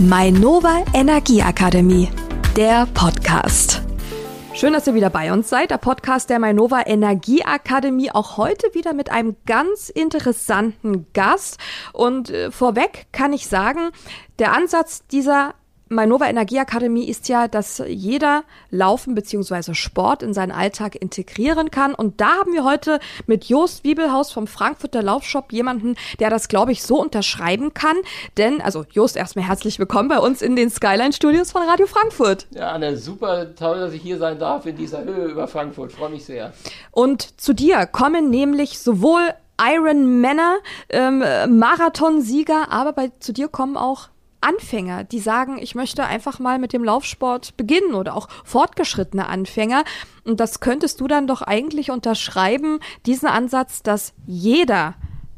Mainova Energieakademie, der Podcast. Schön, dass ihr wieder bei uns seid. Der Podcast der Mainova Energieakademie. Auch heute wieder mit einem ganz interessanten Gast. Und äh, vorweg kann ich sagen, der Ansatz dieser Mainova Energieakademie ist ja, dass jeder Laufen bzw. Sport in seinen Alltag integrieren kann. Und da haben wir heute mit Jost Wiebelhaus vom Frankfurter Laufshop jemanden, der das, glaube ich, so unterschreiben kann. Denn, also Jost, erstmal herzlich willkommen bei uns in den Skyline Studios von Radio Frankfurt. Ja, Anne, super toll, dass ich hier sein darf in dieser Höhe über Frankfurt. Freue mich sehr. Und zu dir kommen nämlich sowohl Iron Männer, ähm, Marathonsieger, aber bei, zu dir kommen auch Anfänger, die sagen, ich möchte einfach mal mit dem Laufsport beginnen oder auch fortgeschrittene Anfänger. Und das könntest du dann doch eigentlich unterschreiben, diesen Ansatz, dass jeder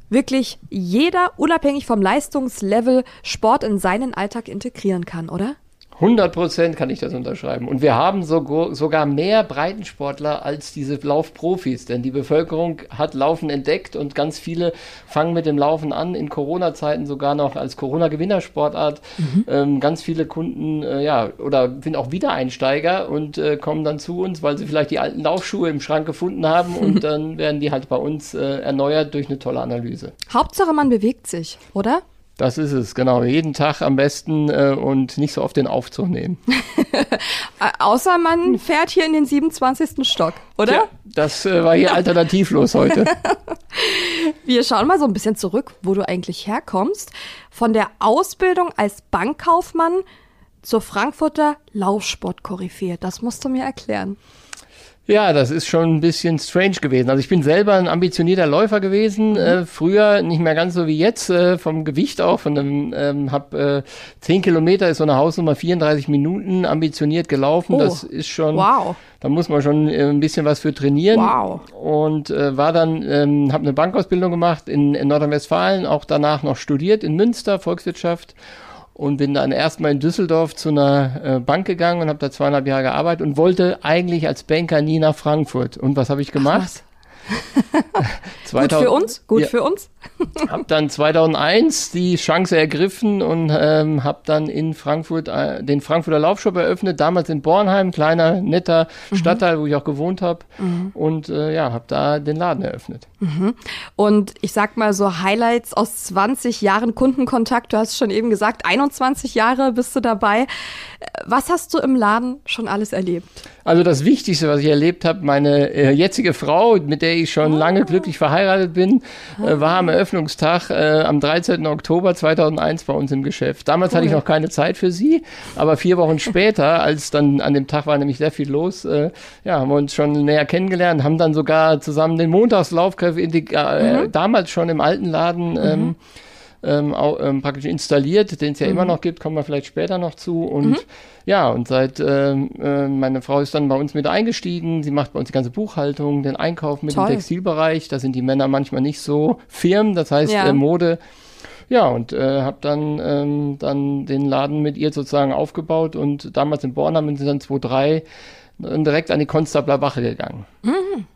wirklich jeder, unabhängig vom Leistungslevel, Sport in seinen Alltag integrieren kann, oder? 100 Prozent kann ich das unterschreiben. Und wir haben so, sogar mehr Breitensportler als diese Laufprofis, denn die Bevölkerung hat Laufen entdeckt und ganz viele fangen mit dem Laufen an, in Corona-Zeiten sogar noch als Corona-Gewinnersportart. Mhm. Ähm, ganz viele Kunden, äh, ja, oder sind auch Wiedereinsteiger und äh, kommen dann zu uns, weil sie vielleicht die alten Laufschuhe im Schrank gefunden haben und dann werden die halt bei uns äh, erneuert durch eine tolle Analyse. Hauptsache, man bewegt sich, oder? Das ist es, genau. Jeden Tag am besten äh, und nicht so oft den Aufzug nehmen. Außer man fährt hier in den 27. Stock, oder? Ja, das äh, war hier alternativlos heute. Wir schauen mal so ein bisschen zurück, wo du eigentlich herkommst. Von der Ausbildung als Bankkaufmann zur Frankfurter Laufsportkoryphäe. Das musst du mir erklären. Ja, das ist schon ein bisschen strange gewesen. Also ich bin selber ein ambitionierter Läufer gewesen, mhm. äh, früher nicht mehr ganz so wie jetzt, äh, vom Gewicht auch, von einem, ähm, hab äh, 10 Kilometer ist so eine Hausnummer, 34 Minuten ambitioniert gelaufen. Oh. Das ist schon, wow. da muss man schon äh, ein bisschen was für trainieren. Wow. Und äh, war dann, ähm, habe eine Bankausbildung gemacht in, in Nordrhein-Westfalen, auch danach noch studiert in Münster, Volkswirtschaft und bin dann erstmal in Düsseldorf zu einer äh, Bank gegangen und habe da zweieinhalb Jahre gearbeitet und wollte eigentlich als Banker nie nach Frankfurt. Und was habe ich gemacht? 2000, gut für uns, gut ja, für uns. Habe dann 2001 die Chance ergriffen und ähm, habe dann in Frankfurt äh, den Frankfurter Laufshop eröffnet, damals in Bornheim, kleiner, netter mhm. Stadtteil, wo ich auch gewohnt habe mhm. und äh, ja, habe da den Laden eröffnet. Mhm. Und ich sag mal so Highlights aus 20 Jahren Kundenkontakt, du hast schon eben gesagt, 21 Jahre bist du dabei. Was hast du im Laden schon alles erlebt? Also das Wichtigste, was ich erlebt habe, meine äh, jetzige Frau, mit der ich schon oh. lange glücklich verheiratet bin, äh, war am Eröffnungstag äh, am 13. Oktober 2001 bei uns im Geschäft. Damals cool. hatte ich noch keine Zeit für sie, aber vier Wochen später, als dann an dem Tag war nämlich sehr viel los, äh, ja, haben wir uns schon näher kennengelernt, haben dann sogar zusammen den Montagslauf äh, mhm. damals schon im alten Laden mhm. Ähm, auch, ähm, praktisch installiert, den es ja mhm. immer noch gibt, kommen wir vielleicht später noch zu. Und mhm. ja, und seit ähm, äh, meine Frau ist dann bei uns mit eingestiegen, sie macht bei uns die ganze Buchhaltung, den Einkauf mit Toll. dem Textilbereich. Da sind die Männer manchmal nicht so firm, das heißt ja. äh, Mode. Ja, und äh, habe dann, ähm, dann den Laden mit ihr sozusagen aufgebaut und damals in Bornheim sind dann 2003 direkt an die Konstabler Wache gegangen. Mhm.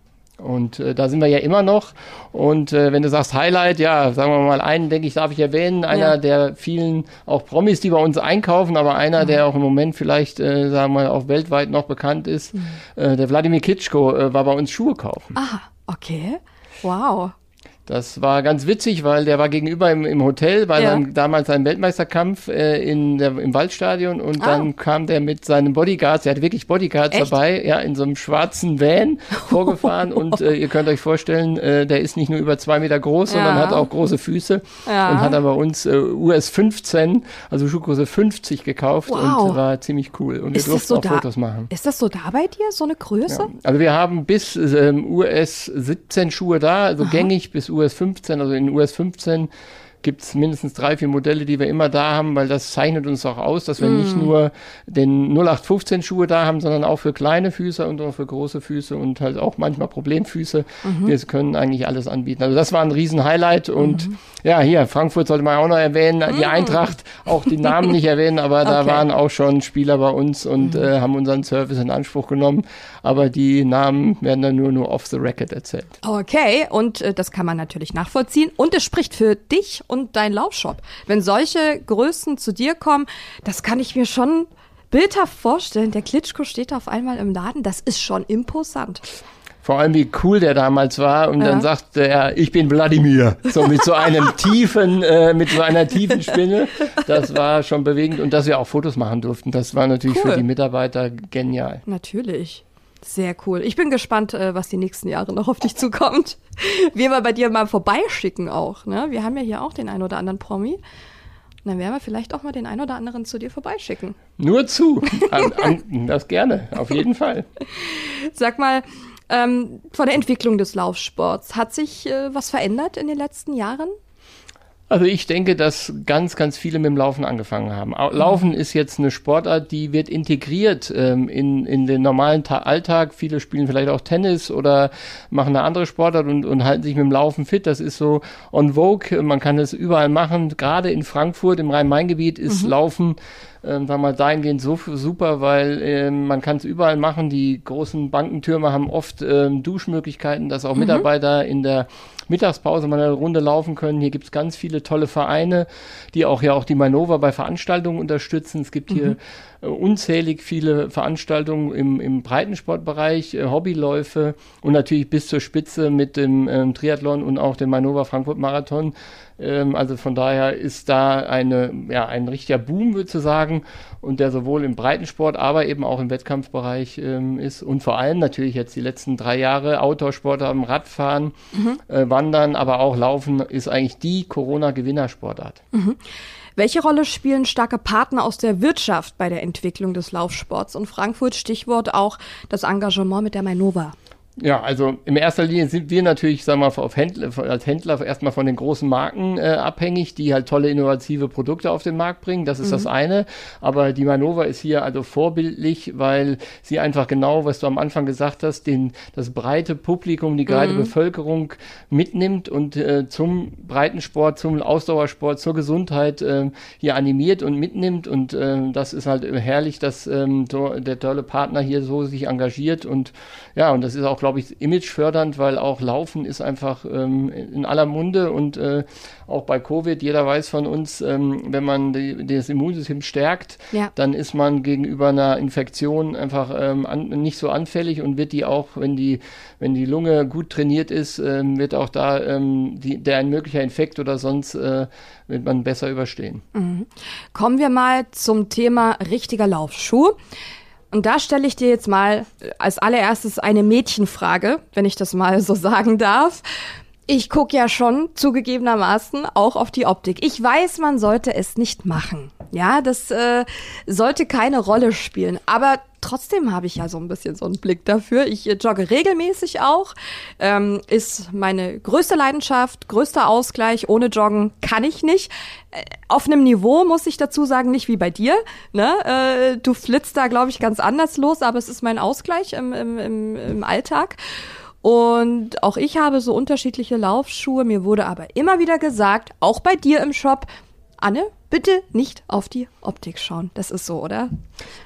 Und äh, da sind wir ja immer noch. Und äh, wenn du sagst Highlight, ja, sagen wir mal einen, denke ich, darf ich erwähnen, einer ja. der vielen auch Promis, die bei uns einkaufen, aber einer, mhm. der auch im Moment vielleicht, äh, sagen wir mal, auch weltweit noch bekannt ist, mhm. äh, der Wladimir Kitschko äh, war bei uns Schuhe kaufen. Ah, okay. Wow. Das war ganz witzig, weil der war gegenüber im, im Hotel bei ja. seinem, damals einem Weltmeisterkampf äh, in der, im Waldstadion und ah. dann kam der mit seinen Bodyguards, er hat wirklich Bodyguards Echt? dabei, ja, in so einem schwarzen Van vorgefahren und äh, ihr könnt euch vorstellen, äh, der ist nicht nur über zwei Meter groß, ja. sondern hat auch große Füße ja. und hat aber uns äh, US 15, also Schuhgröße 50 gekauft wow. und war ziemlich cool und ist wir durften so auch da, Fotos machen. Ist das so da bei dir, so eine Größe? Also wir haben bis ähm, US 17 Schuhe da, also Aha. gängig bis US US 15, also in US 15 gibt es mindestens drei, vier Modelle, die wir immer da haben, weil das zeichnet uns auch aus, dass wir mm. nicht nur den 0815 Schuhe da haben, sondern auch für kleine Füße und auch für große Füße und halt auch manchmal Problemfüße. Mhm. Wir können eigentlich alles anbieten. Also das war ein Riesen-Highlight und mhm. ja, hier, Frankfurt sollte man auch noch erwähnen, die mhm. Eintracht, auch die Namen nicht erwähnen, aber da okay. waren auch schon Spieler bei uns und mhm. äh, haben unseren Service in Anspruch genommen, aber die Namen werden dann nur, nur off the record erzählt. Okay, und äh, das kann man natürlich nachvollziehen und es spricht für dich und dein Laufshop. Wenn solche Größen zu dir kommen, das kann ich mir schon bildhaft vorstellen. Der Klitschko steht auf einmal im Laden, das ist schon imposant. Vor allem, wie cool der damals war. Und ja. dann sagte er, ich bin Wladimir. So mit so einem tiefen, äh, mit so einer tiefen Spinne. Das war schon bewegend. Und dass wir auch Fotos machen durften, das war natürlich cool. für die Mitarbeiter genial. Natürlich. Sehr cool. Ich bin gespannt, äh, was die nächsten Jahre noch auf dich zukommt. Wir mal bei dir mal vorbeischicken auch. Ne? Wir haben ja hier auch den ein oder anderen Promi. Dann werden wir vielleicht auch mal den ein oder anderen zu dir vorbeischicken. Nur zu. An, an, das gerne, auf jeden Fall. Sag mal, ähm, von der Entwicklung des Laufsports, hat sich äh, was verändert in den letzten Jahren? Also ich denke, dass ganz, ganz viele mit dem Laufen angefangen haben. Laufen ist jetzt eine Sportart, die wird integriert ähm, in, in den normalen Ta Alltag. Viele spielen vielleicht auch Tennis oder machen eine andere Sportart und, und halten sich mit dem Laufen fit. Das ist so on vogue. Man kann es überall machen. Gerade in Frankfurt, im Rhein-Main-Gebiet, ist mhm. Laufen ähm, sagen wir mal, dahingehend so super, weil ähm, man kann es überall machen. Die großen Bankentürme haben oft ähm, Duschmöglichkeiten, dass auch mhm. Mitarbeiter in der Mittagspause mal eine Runde laufen können. Hier gibt es ganz viele tolle Vereine, die auch ja auch die Manova bei Veranstaltungen unterstützen. Es gibt hier mhm. äh, unzählig viele Veranstaltungen im, im Breitensportbereich, äh, Hobbyläufe und natürlich bis zur Spitze mit dem ähm, Triathlon und auch dem Manova Frankfurt Marathon. Ähm, also von daher ist da eine, ja, ein richtiger Boom, würde ich sagen, und der sowohl im Breitensport, aber eben auch im Wettkampfbereich ähm, ist und vor allem natürlich jetzt die letzten drei Jahre Outdoor-Sport haben, Radfahren, mhm. äh, Wandern, aber auch Laufen ist eigentlich die Corona-Gewinnersportart. Mhm. Welche Rolle spielen starke Partner aus der Wirtschaft bei der Entwicklung des Laufsports? Und Frankfurt, Stichwort auch das Engagement mit der Mainova. Ja, also in erster Linie sind wir natürlich, sagen wir mal, auf Händler, als Händler erstmal von den großen Marken äh, abhängig, die halt tolle innovative Produkte auf den Markt bringen. Das ist mhm. das eine. Aber die Manova ist hier also vorbildlich, weil sie einfach genau, was du am Anfang gesagt hast, den, das breite Publikum, die breite mhm. Bevölkerung mitnimmt und äh, zum Breitensport, zum Ausdauersport, zur Gesundheit äh, hier animiert und mitnimmt. Und äh, das ist halt herrlich, dass ähm, so der tolle Partner hier so sich engagiert. Und ja, und das ist auch, glaube ich, imagefördernd, weil auch Laufen ist einfach ähm, in aller Munde und äh, auch bei Covid, jeder weiß von uns, ähm, wenn man die, das Immunsystem stärkt, ja. dann ist man gegenüber einer Infektion einfach ähm, an, nicht so anfällig und wird die auch, wenn die, wenn die Lunge gut trainiert ist, ähm, wird auch da ähm, die, der ein möglicher Infekt oder sonst äh, wird man besser überstehen. Mhm. Kommen wir mal zum Thema richtiger Laufschuh. Und da stelle ich dir jetzt mal als allererstes eine Mädchenfrage, wenn ich das mal so sagen darf. Ich gucke ja schon zugegebenermaßen auch auf die Optik. Ich weiß, man sollte es nicht machen. Ja, das äh, sollte keine Rolle spielen. Aber trotzdem habe ich ja so ein bisschen so einen Blick dafür. Ich äh, jogge regelmäßig auch. Ähm, ist meine größte Leidenschaft, größter Ausgleich. Ohne Joggen kann ich nicht. Äh, auf einem Niveau muss ich dazu sagen, nicht wie bei dir. Ne? Äh, du flitzt da, glaube ich, ganz anders los, aber es ist mein Ausgleich im, im, im, im Alltag. Und auch ich habe so unterschiedliche Laufschuhe. Mir wurde aber immer wieder gesagt, auch bei dir im Shop, Anne, bitte nicht auf die Optik schauen. Das ist so, oder?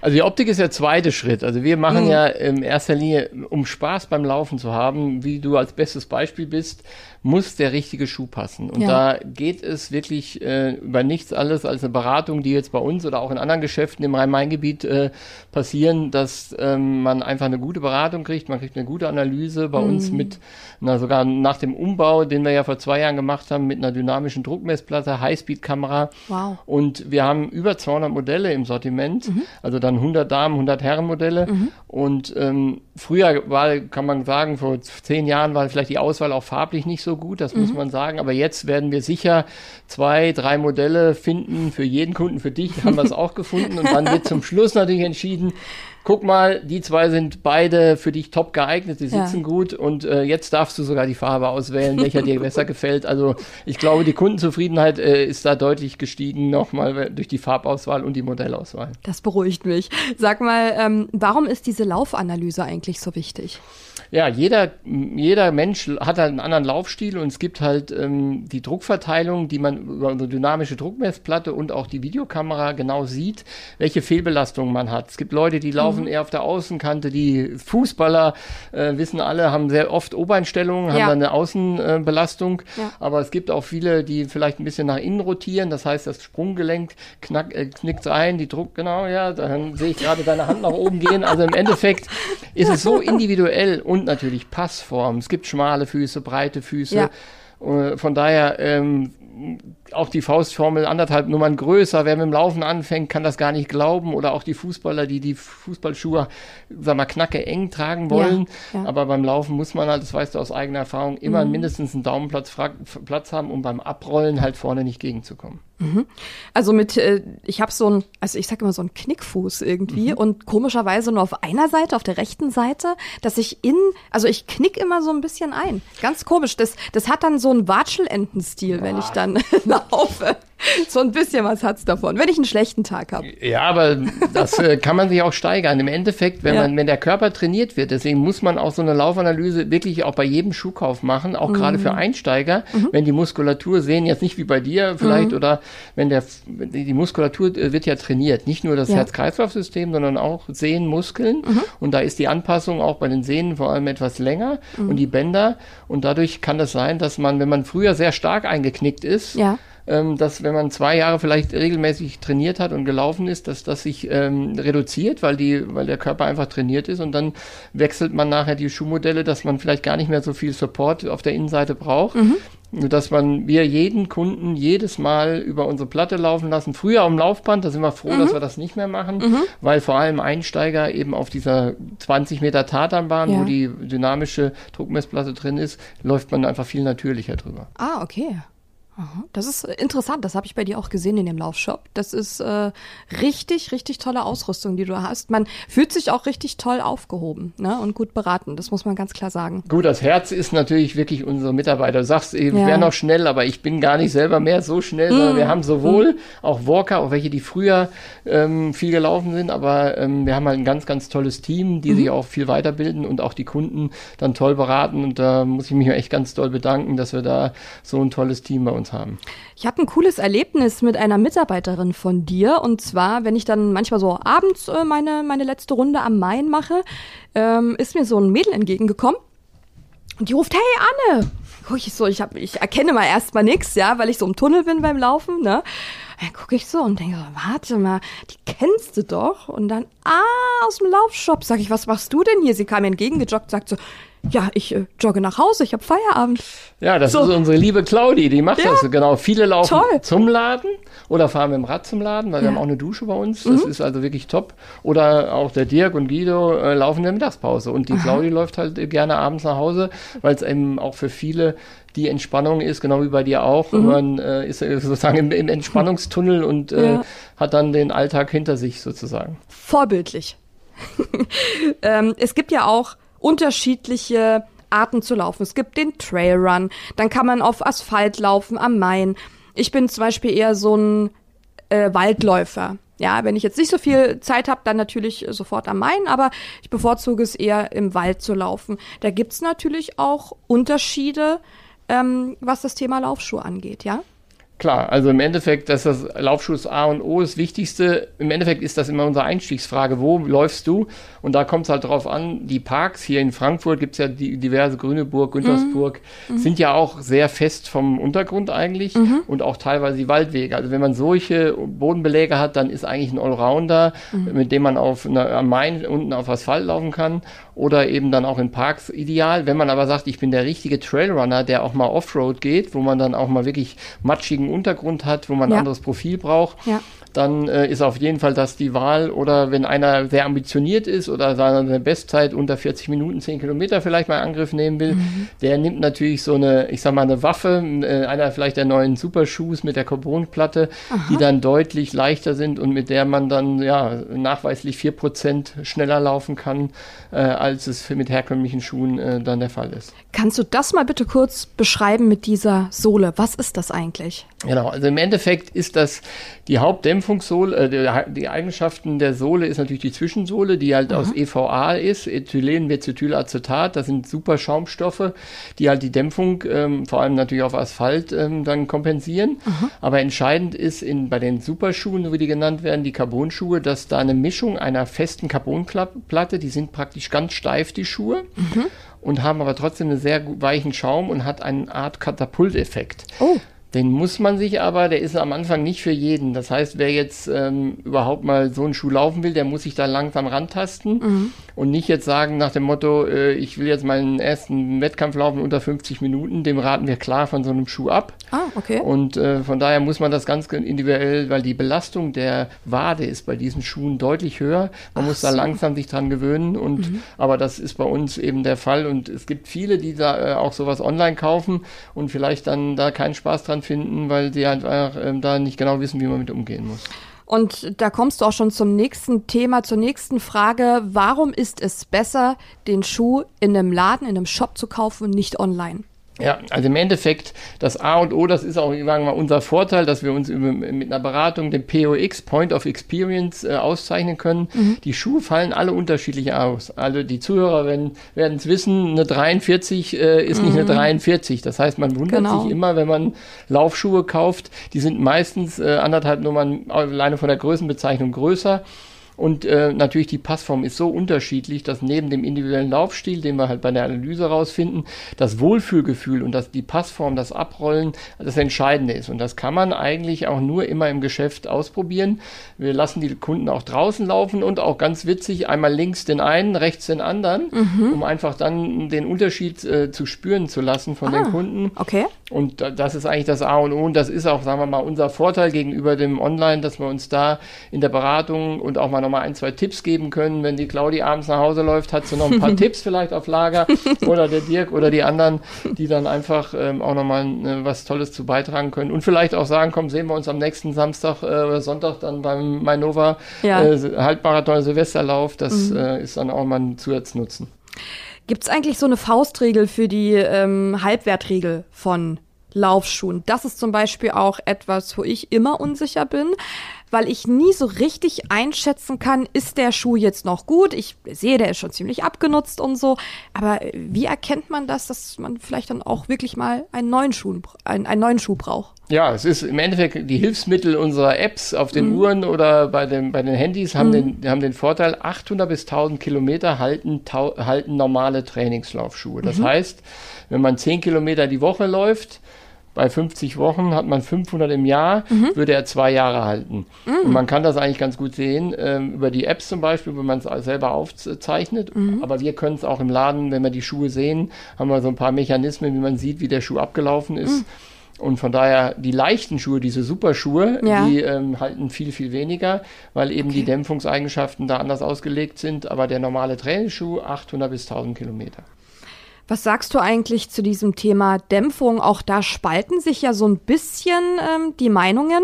Also die Optik ist der zweite Schritt. Also wir machen mhm. ja in erster Linie, um Spaß beim Laufen zu haben, wie du als bestes Beispiel bist, muss der richtige Schuh passen. Und ja. da geht es wirklich äh, über nichts alles als eine Beratung, die jetzt bei uns oder auch in anderen Geschäften im Rhein-Main-Gebiet äh, passieren, dass ähm, man einfach eine gute Beratung kriegt, man kriegt eine gute Analyse bei mhm. uns mit, na, sogar nach dem Umbau, den wir ja vor zwei Jahren gemacht haben, mit einer dynamischen Druckmessplatte, Highspeed-Kamera. Wow. Und wir haben über 200 Modelle im Sortiment, mhm. also dann 100 Damen, 100 Herren Modelle. Mhm. Und ähm, früher war, kann man sagen, vor zehn Jahren war vielleicht die Auswahl auch farblich nicht so gut, das mhm. muss man sagen. Aber jetzt werden wir sicher zwei, drei Modelle finden für jeden Kunden. Für dich haben wir es auch gefunden. Und dann wird zum Schluss natürlich entschieden, guck mal, die zwei sind beide für dich top geeignet, die sitzen ja. gut und äh, jetzt darfst du sogar die Farbe auswählen, welcher dir besser gefällt. Also ich glaube, die Kundenzufriedenheit äh, ist da deutlich gestiegen nochmal durch die Farbauswahl und die Modellauswahl. Das beruhigt mich. Sag mal, ähm, warum ist diese Laufanalyse eigentlich so wichtig? Ja, jeder, jeder Mensch hat halt einen anderen Laufstil und es gibt halt ähm, die Druckverteilung, die man über unsere dynamische Druckmessplatte und auch die Videokamera genau sieht, welche Fehlbelastungen man hat. Es gibt Leute, die laufen mhm. eher auf der Außenkante, die Fußballer äh, wissen alle, haben sehr oft Obeinstellungen, haben ja. dann eine Außenbelastung, äh, ja. aber es gibt auch viele, die vielleicht ein bisschen nach innen rotieren, das heißt, das Sprunggelenk knack, äh, knickt ein, die Druck, genau, ja, dann sehe ich gerade deine Hand nach oben gehen. Also im Endeffekt ist es so individuell und natürlich Passform. Es gibt schmale Füße, breite Füße. Ja. Äh, von daher ähm, auch die Faustformel anderthalb Nummern größer. Wer mit dem Laufen anfängt, kann das gar nicht glauben. Oder auch die Fußballer, die die Fußballschuhe, sag mal, knacke eng tragen wollen. Ja, ja. Aber beim Laufen muss man halt, das weißt du aus eigener Erfahrung, immer mhm. mindestens einen Daumenplatz Platz haben, um beim Abrollen halt vorne nicht gegenzukommen. Mhm. Also mit, äh, ich habe so ein, also ich sage immer so ein Knickfuß irgendwie mhm. und komischerweise nur auf einer Seite, auf der rechten Seite, dass ich in, also ich knick immer so ein bisschen ein. Ganz komisch. Das, das hat dann so einen Watschelentenstil, wenn ich dann laufe. so ein bisschen was hat's davon, wenn ich einen schlechten Tag habe. Ja, aber das äh, kann man sich auch steigern. Im Endeffekt, wenn ja. man, wenn der Körper trainiert wird, deswegen muss man auch so eine Laufanalyse wirklich auch bei jedem Schuhkauf machen, auch mhm. gerade für Einsteiger, mhm. wenn die Muskulatur sehen, jetzt nicht wie bei dir vielleicht, mhm. oder wenn der die Muskulatur äh, wird ja trainiert, nicht nur das ja. Herz-Kreislauf-System, sondern auch Sehnen, Muskeln. Mhm. Und da ist die Anpassung auch bei den Sehnen vor allem etwas länger mhm. und die Bänder. Und dadurch kann das sein, dass man, wenn man früher sehr stark eingeknickt ist, ja ähm, dass wenn man zwei Jahre vielleicht regelmäßig trainiert hat und gelaufen ist, dass das sich ähm, reduziert, weil die, weil der Körper einfach trainiert ist und dann wechselt man nachher die Schuhmodelle, dass man vielleicht gar nicht mehr so viel Support auf der Innenseite braucht. Mhm dass man wir jeden Kunden jedes Mal über unsere Platte laufen lassen. Früher am Laufband, da sind wir froh, mhm. dass wir das nicht mehr machen, mhm. weil vor allem Einsteiger eben auf dieser 20 Meter Tatanbahn, ja. wo die dynamische Druckmessplatte drin ist, läuft man einfach viel natürlicher drüber. Ah, okay. Das ist interessant, das habe ich bei dir auch gesehen in dem Laufshop. Das ist äh, richtig, richtig tolle Ausrüstung, die du hast. Man fühlt sich auch richtig toll aufgehoben ne? und gut beraten, das muss man ganz klar sagen. Gut, das Herz ist natürlich wirklich unsere Mitarbeiter. Du sagst, ich ja. wäre noch schnell, aber ich bin gar nicht selber mehr so schnell, mm. sondern wir haben sowohl mm. auch Walker, auch welche, die früher ähm, viel gelaufen sind, aber ähm, wir haben halt ein ganz, ganz tolles Team, die mm. sich auch viel weiterbilden und auch die Kunden dann toll beraten. Und da muss ich mich echt ganz doll bedanken, dass wir da so ein tolles Team bei uns uns haben. Ich hatte ein cooles Erlebnis mit einer Mitarbeiterin von dir. Und zwar, wenn ich dann manchmal so abends äh, meine, meine letzte Runde am Main mache, ähm, ist mir so ein Mädel entgegengekommen. Und die ruft, hey Anne! Guck ich so, ich, hab, ich erkenne mal erstmal nichts, ja, weil ich so im Tunnel bin beim Laufen, ne? Dann gucke ich so und denke so, warte mal, die kennst du doch. Und dann, ah, aus dem Laufshop. Sag ich, was machst du denn hier? Sie kam mir entgegengejoggt, sagt so, ja, ich äh, jogge nach Hause, ich habe Feierabend. Ja, das so. ist unsere liebe Claudi, die macht ja, das genau. Viele laufen toll. zum Laden oder fahren mit dem Rad zum Laden, weil ja. wir haben auch eine Dusche bei uns. Das mhm. ist also wirklich top. Oder auch der Dirk und Guido äh, laufen in der Mittagspause und die Aha. Claudi läuft halt gerne abends nach Hause, weil es eben auch für viele die Entspannung ist, genau wie bei dir auch. Mhm. Man äh, ist sozusagen im, im Entspannungstunnel und äh, ja. hat dann den Alltag hinter sich sozusagen. Vorbildlich. ähm, es gibt ja auch unterschiedliche Arten zu laufen. Es gibt den Trailrun, dann kann man auf Asphalt laufen am Main. Ich bin zum Beispiel eher so ein äh, Waldläufer. Ja, wenn ich jetzt nicht so viel Zeit habe, dann natürlich sofort am Main, aber ich bevorzuge es eher im Wald zu laufen. Da gibt's natürlich auch Unterschiede, ähm, was das Thema Laufschuhe angeht, ja? Klar, also im Endeffekt, dass das Laufschuss A und O das Wichtigste. Im Endeffekt ist das immer unsere Einstiegsfrage. Wo läufst du? Und da kommt es halt drauf an, die Parks hier in Frankfurt gibt es ja die diverse Grüneburg, Güntersburg, mhm. sind ja auch sehr fest vom Untergrund eigentlich mhm. und auch teilweise die Waldwege. Also wenn man solche Bodenbeläge hat, dann ist eigentlich ein Allrounder, mhm. mit dem man auf einer, am Main unten auf Asphalt laufen kann oder eben dann auch in Parks ideal. Wenn man aber sagt, ich bin der richtige Trailrunner, der auch mal Offroad geht, wo man dann auch mal wirklich matschigen Untergrund hat, wo man ja. ein anderes Profil braucht, ja. Dann äh, ist auf jeden Fall das die Wahl. Oder wenn einer sehr ambitioniert ist oder seine Bestzeit unter 40 Minuten, 10 Kilometer vielleicht mal in Angriff nehmen will, mhm. der nimmt natürlich so eine, ich sag mal, eine Waffe, äh, einer vielleicht der neuen Supershoes mit der Carbonplatte, die dann deutlich leichter sind und mit der man dann ja nachweislich 4% schneller laufen kann, äh, als es mit herkömmlichen Schuhen äh, dann der Fall ist. Kannst du das mal bitte kurz beschreiben mit dieser Sohle? Was ist das eigentlich? Genau, also im Endeffekt ist das die Hauptdämpfungssohle, äh, die, Eigenschaften der Sohle ist natürlich die Zwischensohle, die halt Aha. aus EVA ist, Ethylenmethylacetat, das sind super Schaumstoffe, die halt die Dämpfung ähm, vor allem natürlich auf Asphalt ähm, dann kompensieren. Aha. Aber entscheidend ist in, bei den Superschuhen, so wie die genannt werden, die Carbonschuhe, dass da eine Mischung einer festen Carbonplatte, die sind praktisch ganz steif, die Schuhe. Mhm. Und haben aber trotzdem einen sehr weichen Schaum und hat eine Art Katapulteffekt. Oh. Den muss man sich aber, der ist am Anfang nicht für jeden. Das heißt, wer jetzt ähm, überhaupt mal so einen Schuh laufen will, der muss sich da langsam rantasten mhm. und nicht jetzt sagen nach dem Motto, äh, ich will jetzt meinen ersten Wettkampf laufen unter 50 Minuten. Dem raten wir klar von so einem Schuh ab. Ah, okay. Und äh, von daher muss man das ganz individuell, weil die Belastung der Wade ist bei diesen Schuhen deutlich höher. Man Ach muss so. da langsam sich dran gewöhnen. Und mhm. aber das ist bei uns eben der Fall. Und es gibt viele, die da äh, auch sowas online kaufen und vielleicht dann da keinen Spaß dran finden, weil sie einfach äh, da nicht genau wissen, wie man mit umgehen muss. Und da kommst du auch schon zum nächsten Thema, zur nächsten Frage. Warum ist es besser, den Schuh in einem Laden, in einem Shop zu kaufen und nicht online? Ja, also im Endeffekt, das A und O, das ist auch sagen wir mal, unser Vorteil, dass wir uns mit einer Beratung, dem POX, Point of Experience, äh, auszeichnen können. Mhm. Die Schuhe fallen alle unterschiedlich aus. Also die Zuhörer werden es wissen, eine 43 äh, ist mhm. nicht eine 43. Das heißt, man wundert genau. sich immer, wenn man Laufschuhe kauft, die sind meistens äh, anderthalb Nummern alleine von der Größenbezeichnung größer. Und äh, natürlich die Passform ist so unterschiedlich, dass neben dem individuellen Laufstil, den wir halt bei der Analyse rausfinden, das Wohlfühlgefühl und das, die Passform, das Abrollen das Entscheidende ist. Und das kann man eigentlich auch nur immer im Geschäft ausprobieren. Wir lassen die Kunden auch draußen laufen und auch ganz witzig einmal links den einen, rechts den anderen, mhm. um einfach dann den Unterschied äh, zu spüren zu lassen von ah, den Kunden. Okay. Und das ist eigentlich das A und O und das ist auch, sagen wir mal, unser Vorteil gegenüber dem Online, dass wir uns da in der Beratung und auch mal nochmal ein, zwei Tipps geben können. Wenn die Claudi abends nach Hause läuft, hat sie noch ein paar Tipps vielleicht auf Lager oder der Dirk oder die anderen, die dann einfach ähm, auch nochmal äh, was Tolles zu beitragen können und vielleicht auch sagen, komm, sehen wir uns am nächsten Samstag äh, oder Sonntag dann beim Mainova ja. äh, Halbmarathon Silvesterlauf. Das mhm. äh, ist dann auch mal ein Zusatznutzen. Gibt es eigentlich so eine Faustregel für die ähm, Halbwertregel von Laufschuhen? Das ist zum Beispiel auch etwas, wo ich immer unsicher bin weil ich nie so richtig einschätzen kann, ist der Schuh jetzt noch gut? Ich sehe, der ist schon ziemlich abgenutzt und so. Aber wie erkennt man das, dass man vielleicht dann auch wirklich mal einen neuen Schuh, einen, einen neuen Schuh braucht? Ja, es ist im Endeffekt die Hilfsmittel unserer Apps auf den mhm. Uhren oder bei, dem, bei den Handys haben, mhm. den, haben den Vorteil, 800 bis 1000 Kilometer halten, halten normale Trainingslaufschuhe. Das mhm. heißt, wenn man 10 Kilometer die Woche läuft, bei 50 Wochen hat man 500 im Jahr, mhm. würde er zwei Jahre halten. Mhm. Und man kann das eigentlich ganz gut sehen, ähm, über die Apps zum Beispiel, wenn man es selber aufzeichnet. Mhm. Aber wir können es auch im Laden, wenn wir die Schuhe sehen, haben wir so ein paar Mechanismen, wie man sieht, wie der Schuh abgelaufen ist. Mhm. Und von daher die leichten Schuhe, diese Superschuhe, ja. die ähm, halten viel, viel weniger, weil eben okay. die Dämpfungseigenschaften da anders ausgelegt sind. Aber der normale Trainingsschuh 800 bis 1000 Kilometer. Was sagst du eigentlich zu diesem Thema Dämpfung? Auch da spalten sich ja so ein bisschen ähm, die Meinungen.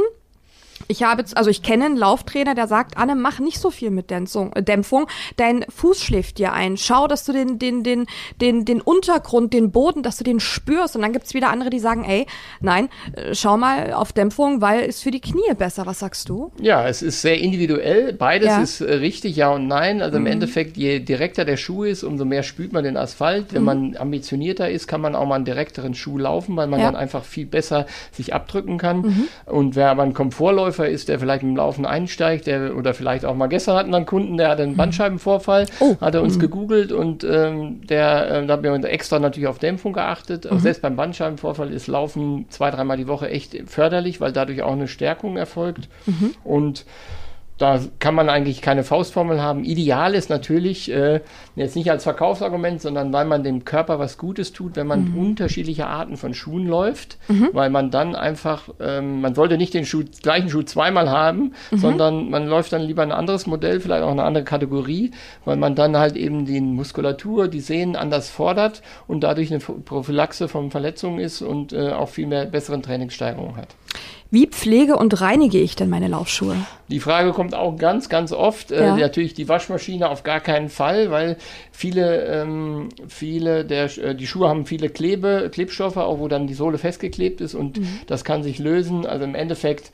Ich habe, also ich kenne einen Lauftrainer, der sagt, Anne, mach nicht so viel mit Dämpfung, äh, Dämpfung. Dein Fuß schläft dir ein. Schau, dass du den, den, den, den, den Untergrund, den Boden, dass du den spürst. Und dann gibt's wieder andere, die sagen, ey, nein, äh, schau mal auf Dämpfung, weil ist für die Knie besser. Was sagst du? Ja, es ist sehr individuell. Beides ja. ist äh, richtig, ja und nein. Also im mhm. Endeffekt, je direkter der Schuh ist, umso mehr spürt man den Asphalt. Wenn mhm. man ambitionierter ist, kann man auch mal einen direkteren Schuh laufen, weil man ja. dann einfach viel besser sich abdrücken kann. Mhm. Und wer aber ein Komfortläufer Läufer ist, der vielleicht mit dem Laufen einsteigt, der oder vielleicht auch mal gestern hatten wir einen Kunden, der hatte einen mhm. Bandscheibenvorfall, oh. hat er uns mhm. gegoogelt und ähm, der, äh, da haben wir extra natürlich auf Dämpfung geachtet. Mhm. Selbst beim Bandscheibenvorfall ist Laufen zwei, dreimal die Woche echt förderlich, weil dadurch auch eine Stärkung erfolgt. Mhm. Und da kann man eigentlich keine Faustformel haben. Ideal ist natürlich, äh, jetzt nicht als Verkaufsargument, sondern weil man dem Körper was Gutes tut, wenn man mhm. unterschiedliche Arten von Schuhen läuft, mhm. weil man dann einfach, ähm, man sollte nicht den Schuh, gleichen Schuh zweimal haben, mhm. sondern man läuft dann lieber ein anderes Modell, vielleicht auch eine andere Kategorie, weil man dann halt eben die Muskulatur, die Sehnen anders fordert und dadurch eine Prophylaxe von Verletzungen ist und äh, auch viel mehr besseren Trainingssteigerung hat. Wie pflege und reinige ich denn meine Laufschuhe? Die Frage kommt auch ganz, ganz oft. Äh, Ja. Äh, natürlich die Waschmaschine auf gar keinen Fall, weil viele, ähm, viele der, äh, die Schuhe haben viele Klebe, Klebstoffe, auch wo dann die Sohle festgeklebt ist und das kann sich lösen. Also im Endeffekt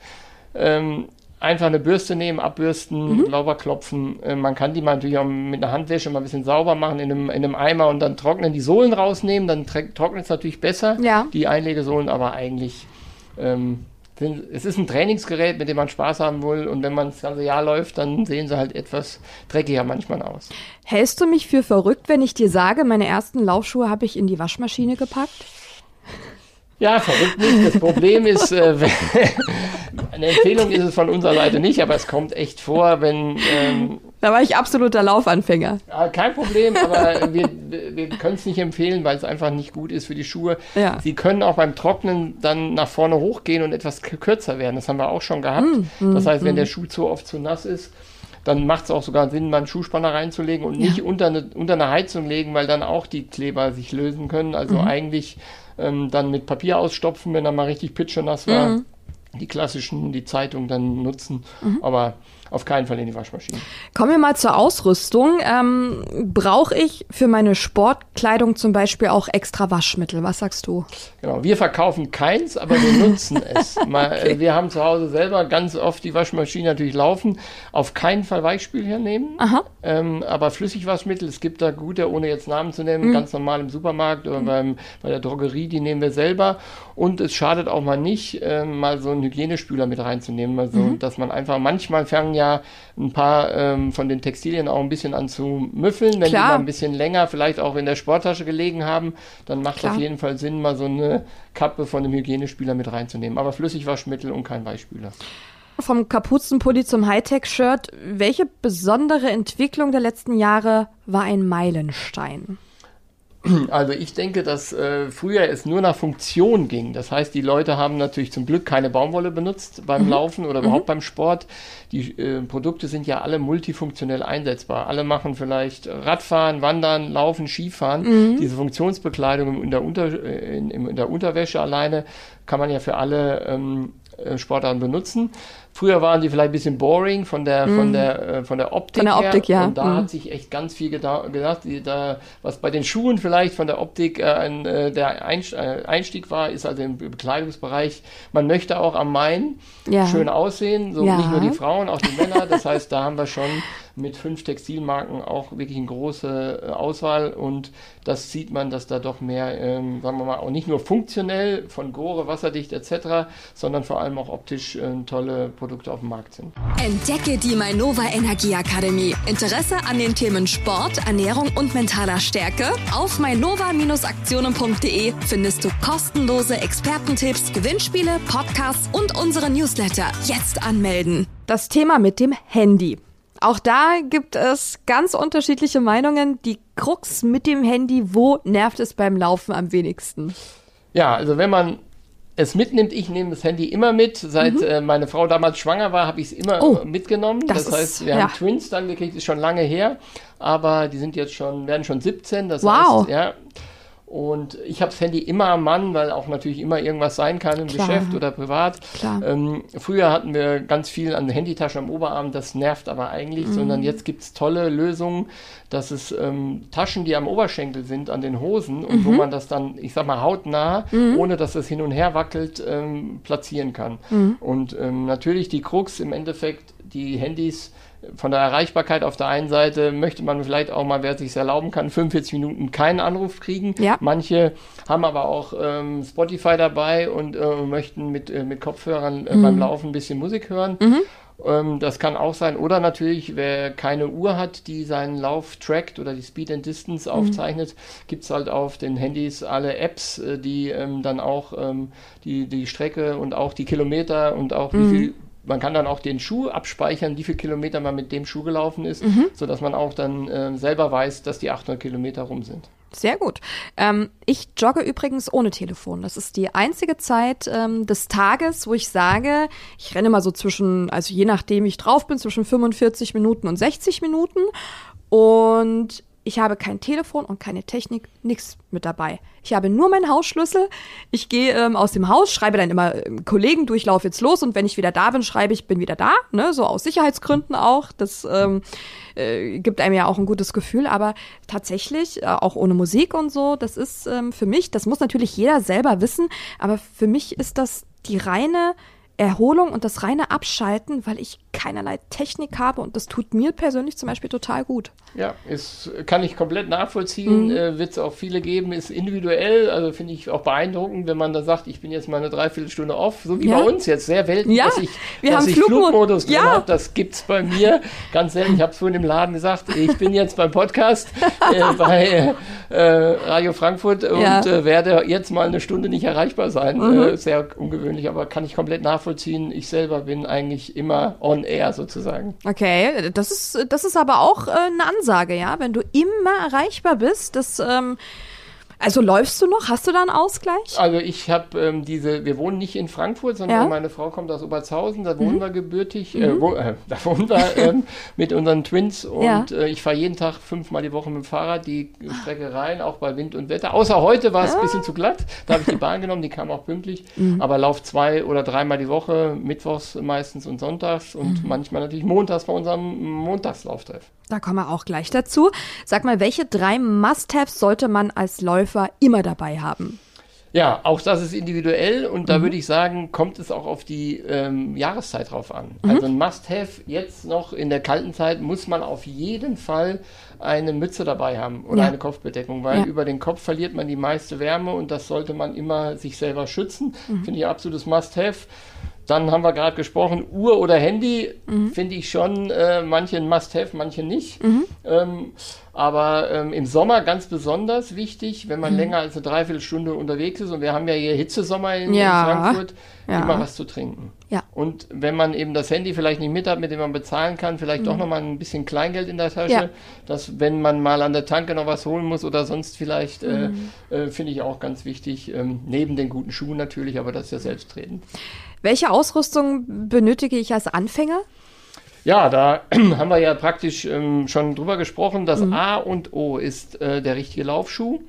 ähm, einfach eine Bürste nehmen, abbürsten, sauber klopfen. Äh, man kann die mal natürlich auch mit einer Handwäsche mal ein bisschen sauber machen in einem, in einem Eimer und dann trocknen, die Sohlen rausnehmen, dann trocknet es natürlich besser, Ja. die Einlegesohlen, aber eigentlich ähm, es ist ein Trainingsgerät, mit dem man Spaß haben will und wenn man das ganze Jahr läuft, dann sehen sie halt etwas dreckiger manchmal aus. Hältst du mich für verrückt, wenn ich dir sage, meine ersten Laufschuhe habe ich in die Waschmaschine gepackt? Ja, verrückt nicht. Das Problem ist, äh, eine Empfehlung ist es von unserer Seite nicht, aber es kommt echt vor, wenn ähm, Da war ich absoluter Laufanfänger. Ja, kein Problem, aber wir, wir können es nicht empfehlen, weil es einfach nicht gut ist für die Schuhe. Ja. Sie können auch beim Trocknen dann nach vorne hochgehen und etwas kürzer werden. Das haben wir auch schon gehabt. Mm, das heißt, wenn der Schuh zu oft zu nass ist, dann macht es auch sogar Sinn, mal einen Schuhspanner reinzulegen und nicht unter eine, unter eine Heizung legen, weil dann auch die Kleber sich lösen können. Also Mhm. eigentlich ähm, dann mit Papier ausstopfen, wenn er mal richtig pitschenass war. Mhm. Die klassischen, die Zeitung dann nutzen, aber auf keinen Fall in die Waschmaschine. Kommen wir mal zur Ausrüstung. Ähm, Brauche ich für meine Sportkleidung zum Beispiel auch extra Waschmittel? Was sagst du? Genau, wir verkaufen keins, aber wir nutzen es. Mal, äh, Wir haben zu Hause selber ganz oft die Waschmaschine natürlich laufen. Auf keinen Fall Weichspül hernehmen, Aha. ähm, aber Flüssigwaschmittel, es gibt da gute, ohne jetzt Namen zu nennen, ganz normal im Supermarkt oder beim, bei der Drogerie, die nehmen wir selber. Und es schadet auch mal nicht, ähm, mal so einen Hygienespüler mit reinzunehmen. Also, dass man einfach, manchmal fangen ja ein paar ähm, von den Textilien auch ein bisschen an zu müffeln, wenn Klar. die mal ein bisschen länger vielleicht auch in der Sporttasche gelegen haben, dann macht Klar. auf jeden Fall Sinn, mal so eine Kappe von einem Hygienespüler mit reinzunehmen. Aber Flüssigwaschmittel und kein Weichspüler. Vom Kapuzenpulli zum Hightech-Shirt. Welche besondere Entwicklung der letzten Jahre war ein Meilenstein? Also ich denke, dass äh, früher es nur nach Funktion ging. Das heißt, die Leute haben natürlich zum Glück keine Baumwolle benutzt beim Laufen oder überhaupt beim Sport. Die äh, Produkte sind ja alle multifunktionell einsetzbar. Alle machen vielleicht Radfahren, Wandern, Laufen, Skifahren. Diese Funktionsbekleidung in der, Unter, äh, in, in der Unterwäsche alleine kann man ja für alle ähm, äh, Sportarten benutzen. Früher waren die vielleicht ein bisschen boring von der, von der, äh, von der Optik Von der her. Optik, ja. Und da Mhm. hat sich echt ganz viel geda- gedacht. Die, da, was bei den Schuhen vielleicht von der Optik äh, ein, äh, der äh, Einstieg war, ist also im Bekleidungsbereich. Man möchte auch am Main Ja. schön aussehen, so Ja. nicht nur die Frauen, auch die Männer. Das heißt, da haben wir schon mit fünf Textilmarken auch wirklich eine große äh, Auswahl und das sieht man, dass da doch mehr, ähm, sagen wir mal, auch nicht nur funktionell von Gore, wasserdicht etc., sondern vor allem auch optisch äh, tolle Produkte auf dem Markt sind. Entdecke die Mainova Energieakademie. Interesse an den Themen Sport, Ernährung und mentaler Stärke? Auf mainova-aktionen.de findest du kostenlose Expertentipps, Gewinnspiele, Podcasts und unsere Newsletter. Jetzt anmelden. Das Thema mit dem Handy. Auch da gibt es ganz unterschiedliche Meinungen. Die Krux mit dem Handy, wo nervt es beim Laufen am wenigsten? Ja, also wenn man es mitnimmt, ich nehme das Handy immer mit. Seit äh, meine Frau damals schwanger war, habe ich es immer Mhm. Oh, mitgenommen. das Das, heißt, ist- wir ja. haben Twins dann gekriegt, ist schon lange her, aber die sind jetzt schon, werden schon 17. Das Wow. heißt, ja. Und ich habe das Handy immer am Mann, weil auch natürlich immer irgendwas sein kann im Klar. Geschäft oder privat. Ähm, früher hatten wir ganz viel an Handytaschen am Oberarm, das nervt aber eigentlich, Mhm. sondern jetzt gibt es tolle Lösungen, dass es ähm, Taschen, die am Oberschenkel sind, an den Hosen und Mhm. wo man das dann, ich sag mal, hautnah, ohne dass es hin und her wackelt, ähm, platzieren kann. Mhm. Und ähm, natürlich die Krux im Endeffekt, die Handys von der Erreichbarkeit auf der einen Seite möchte man vielleicht auch mal, wer sich erlauben kann, 45 Minuten keinen Anruf kriegen. Ja. Manche haben aber auch ähm, Spotify dabei und äh, möchten mit, äh, mit Kopfhörern Mhm. äh, beim Laufen ein bisschen Musik hören. Ähm, das kann auch sein. Oder natürlich, wer keine Uhr hat, die seinen Lauf trackt oder die Speed and Distance aufzeichnet, gibt's halt auf den Handys alle Apps, äh, die ähm, dann auch ähm, die, die Strecke und auch die Kilometer und auch wie viel man kann dann auch den Schuh abspeichern, wie viel Kilometer man mit dem Schuh gelaufen ist, sodass man auch dann äh, selber weiß, dass die 800 Kilometer rum sind. Sehr gut. Ähm, ich jogge übrigens ohne Telefon. Das ist die einzige Zeit ähm, des Tages, wo ich sage, ich renne mal so zwischen, also je nachdem ich drauf bin, zwischen 45 Minuten und 60 Minuten. Und ich habe kein Telefon und keine Technik, nichts mit dabei. Ich habe nur meinen Hausschlüssel. Ich gehe ähm, aus dem Haus, schreibe dann immer ähm, Kollegen, du, ich laufe jetzt los und wenn ich wieder da bin, schreibe ich, bin wieder da. Ne? So aus Sicherheitsgründen auch. Das ähm, äh, gibt einem ja auch ein gutes Gefühl. Aber tatsächlich, äh, auch ohne Musik und so, das ist ähm, für mich, das muss natürlich jeder selber wissen, aber für mich ist das die reine Erholung und das reine Abschalten, weil ich keinerlei Technik habe und das tut mir persönlich zum Beispiel total gut. Ja, ist, kann ich komplett nachvollziehen. Mhm. Äh, Wird es auch viele geben, ist individuell. Also finde ich auch beeindruckend, wenn man da sagt, ich bin jetzt mal eine Dreiviertelstunde off, so wie ja. bei uns jetzt. Sehr selten, ja. dass ich, Wir dass haben ich Flugmod Flugmodus drin ja. habe. Das gibt es bei mir ganz selten. Ich habe es vorhin im Laden gesagt, ich bin jetzt beim Podcast äh, bei äh, Radio Frankfurt und Ja. äh, werde jetzt mal eine Stunde nicht erreichbar sein. Mhm. Äh, sehr ungewöhnlich, aber kann ich komplett nachvollziehen. Ich selber bin eigentlich immer on air sozusagen. Okay, das ist, das ist aber auch äh, eine Ansage, ja. Wenn du immer erreichbar bist, das, ähm, also läufst du noch? Hast du da einen Ausgleich? Also ich habe ähm, diese, wir wohnen nicht in Frankfurt, sondern Ja. Mhm. meine Frau kommt aus Oberzhausen, da wohnen wir gebürtig, äh, wo, äh, da wohnen wir ähm, mit unseren Twins und Ja. äh, ich fahre jeden Tag fünfmal die Woche mit dem Fahrrad die Strecke rein, auch bei Wind und Wetter. Außer heute war es ein bisschen zu glatt, da habe ich die Bahn genommen, die kam auch pünktlich, Mhm. aber lauf zwei oder dreimal die Woche, mittwochs meistens und sonntags und Mhm. manchmal natürlich montags bei unserem Montagslauftreff. Da kommen wir auch gleich dazu. Sag mal, welche drei Must-Haves sollte man als Läufer immer dabei haben? Ja, auch das ist individuell und Mhm. da würde ich sagen, kommt es auch auf die ähm, Jahreszeit drauf an. Mhm. Also ein Must-Have jetzt noch in der kalten Zeit muss man auf jeden Fall eine Mütze dabei haben oder Ja. eine Kopfbedeckung, weil Ja. über den Kopf verliert man die meiste Wärme und das sollte man immer sich selber schützen. Mhm. Finde ich absolutes Must-Have. Dann haben wir gerade gesprochen, Uhr oder Handy Mhm. finde ich schon äh, manche ein Must-Have, manche nicht. Mhm. Ähm, aber ähm, im Sommer ganz besonders wichtig, wenn man Mhm. länger als eine Dreiviertelstunde unterwegs ist und wir haben ja hier Hitzesommer in, Ja. in Frankfurt, Ja. immer was zu trinken. Ja. Und wenn man eben das Handy vielleicht nicht mit hat, mit dem man bezahlen kann, vielleicht doch nochmal ein bisschen Kleingeld in der Tasche, Mhm. Ja. dass wenn man mal an der Tanke noch was holen muss oder sonst vielleicht, Mhm. äh, äh, finde ich auch ganz wichtig, ähm, neben den guten Schuhen natürlich, aber das ist ja selbstredend. Welche Ausrüstung benötige ich als Anfänger? Ja, da haben wir ja praktisch ähm, schon drüber gesprochen. Das Mhm. A und O ist äh, der richtige Laufschuh.